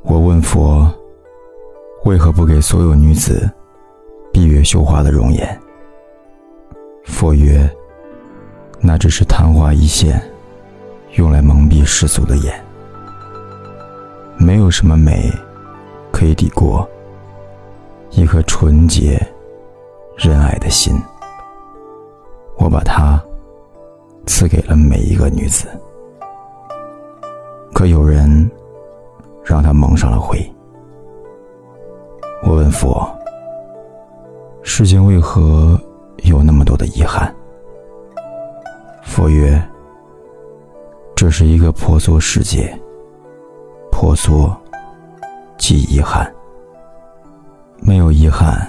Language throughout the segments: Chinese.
我问佛，为何不给所有女子闭月羞花的容颜？佛曰：那只是昙花一现，用来蒙蔽世俗的眼。没有什么美可以抵过一颗纯洁仁爱的心。我把它赐给了每一个女子，可有人让他蒙上了灰。我问佛：世间为何有那么多的遗憾？佛曰：这是一个婆娑世界，婆娑即遗憾。没有遗憾，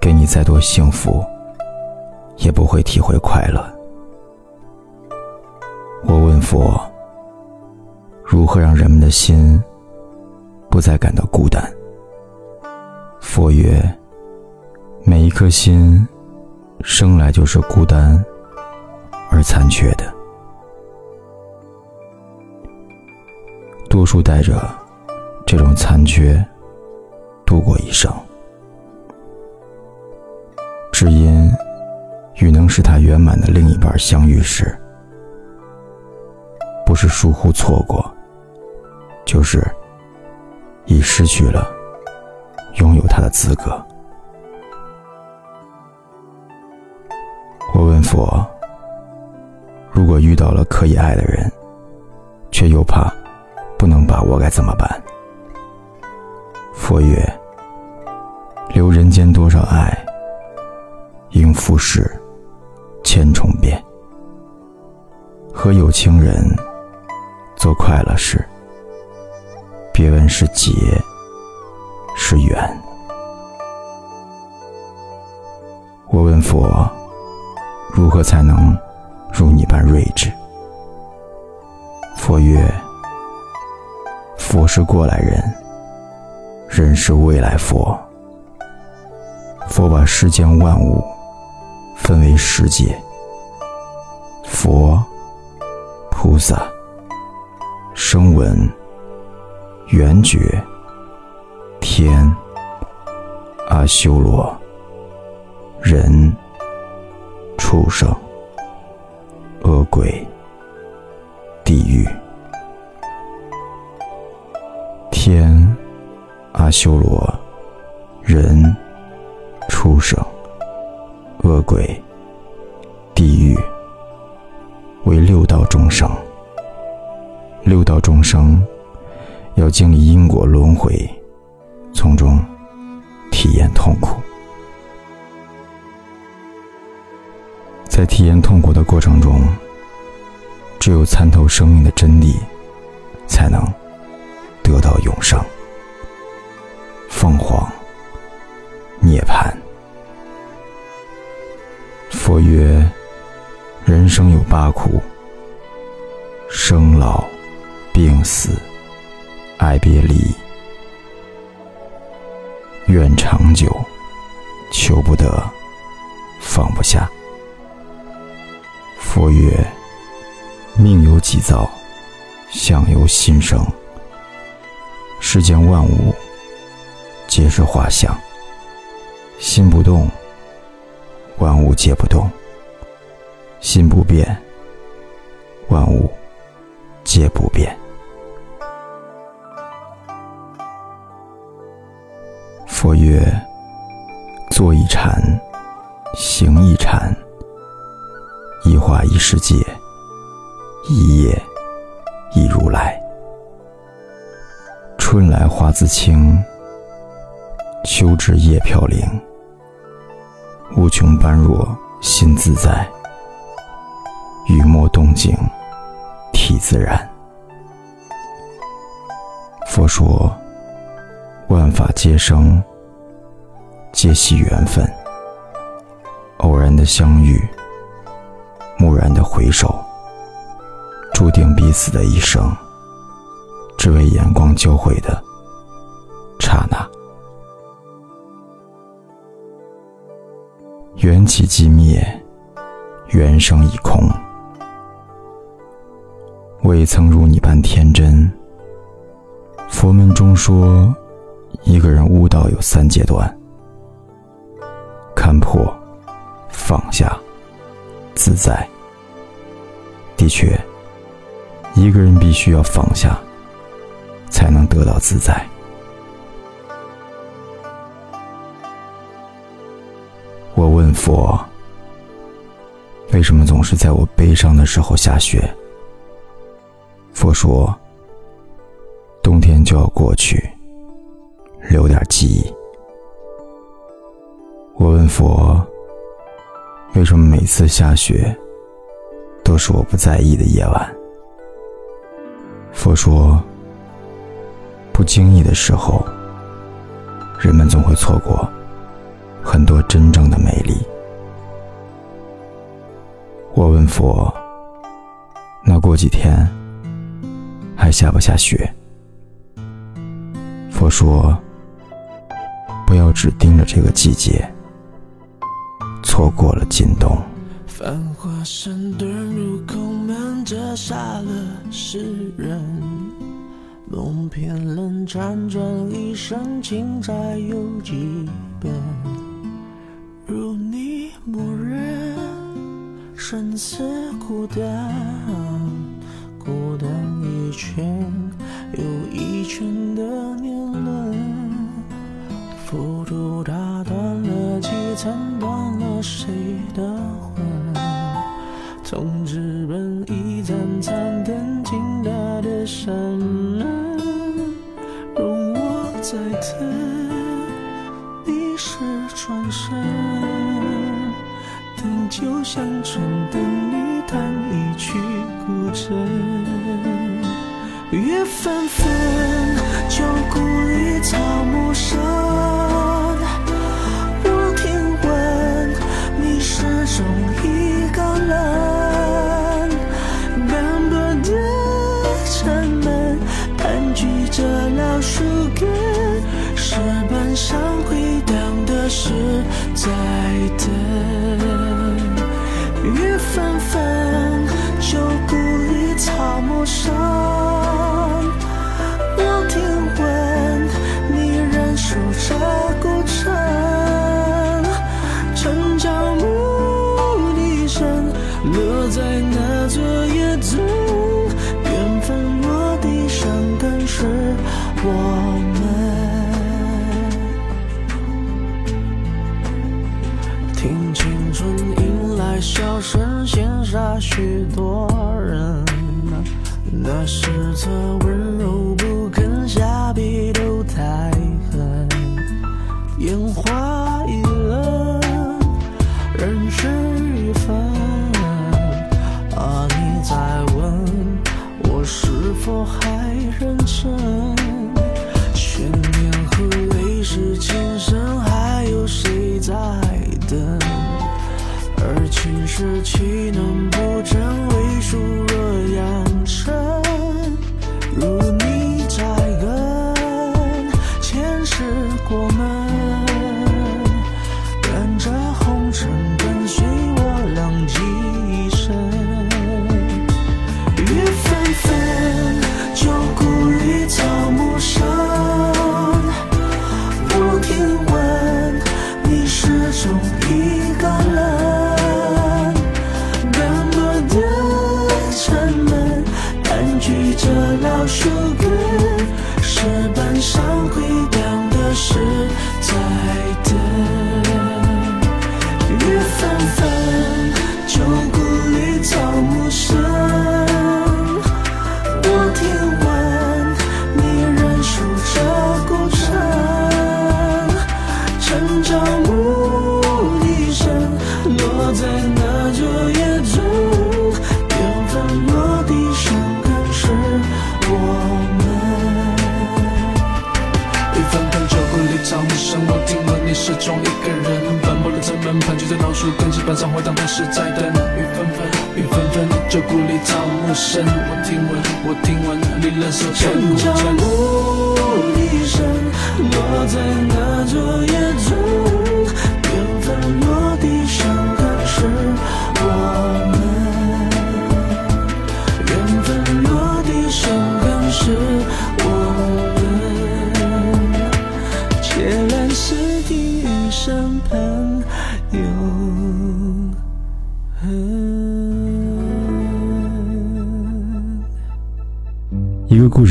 给你再多幸福。也不会体会快乐。我问佛：如何让人们的心不再感到孤单？佛曰：每一颗心生来就是孤单而残缺的，多数带着这种残缺度过一生，只因。与能使他圆满的另一半相遇时，不是疏忽错过，就是已失去了拥有他的资格。我问佛：如果遇到了可以爱的人，却又怕不能把握，该怎么办？佛曰：留人间多少爱，应付世。千重变，和有情人做快乐事，别问是劫是缘。我问佛，如何才能如你般睿智？佛曰：佛是过来人，人是未来佛。佛把世间万物。分为十界：佛、菩萨、声闻、缘觉、天、阿修罗、人、畜生、恶鬼、地狱。天、阿修罗、人、畜生。恶鬼、地狱为六道众生，六道众生要经历因果轮回，从中体验痛苦。在体验痛苦的过程中，只有参透生命的真谛，才能得到永生。凤凰涅槃。佛曰：“人生有八苦：生老、病死、爱别离。愿长久，求不得，放不下。”佛曰：“命由己造，相由心生。世间万物，皆是画像。心不动。”万物皆不动，心不变，万物皆不变。佛曰：坐一禅，行一禅，一花一世界，一叶一如来。春来花自青，秋至叶飘零。无穷般若心自在，雨墨动静体自然。佛说：万法皆生，皆系缘分。偶然的相遇，蓦然的回首，注定彼此的一生，只为眼光交汇的刹那。缘起即灭，缘生已空。未曾如你般天真，佛门中说，一个人悟道有三阶段：看破、放下、自在。的确，一个人必须要放下，才能得到自在。我问佛：为什么总是在我悲伤的时候下雪？佛说：冬天就要过去，留点记忆。我问佛：为什么每次下雪都是我不在意的夜晚？佛说：不经意的时候，人们总会错过。很多真正的美丽。我问佛：“那过几天还下不下雪？”佛说：“不要只盯着这个季节，错过了今冬。”繁华山遁入空门，折煞了世人。梦偏冷，辗转一生，情债有几本？如你默认，生死孤单，孤单一圈又一圈的年轮，浮屠打断了几层，断谁的魂？从纸本一盏盏灯，倾大的山门，容我再等。是转身，等酒香醇，等你弹一曲古筝。月纷纷，旧故里草是在等雨纷纷，旧故里草木深。我听许多人，那是他温柔不肯下笔都太狠。烟花易冷，人事已分。啊，你在问我是否还认真？千年和泪湿情深，还有谁在等？而青史岂能不真？为数若扬尘，上回荡的是在等。雨纷纷，旧板上回荡的是在等。雨纷纷，雨纷纷，旧故里草木深。我听闻，我听闻你忍受千古沉。城郊牧笛声落在那座野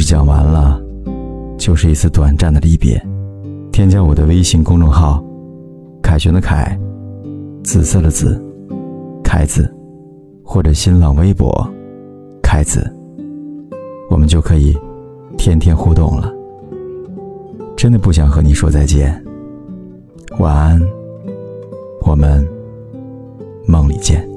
讲完了，就是一次短暂的离别。添加我的微信公众号“凯旋的凯”，紫色的紫，凯子，或者新浪微博“凯子”，我们就可以天天互动了。真的不想和你说再见，晚安，我们梦里见。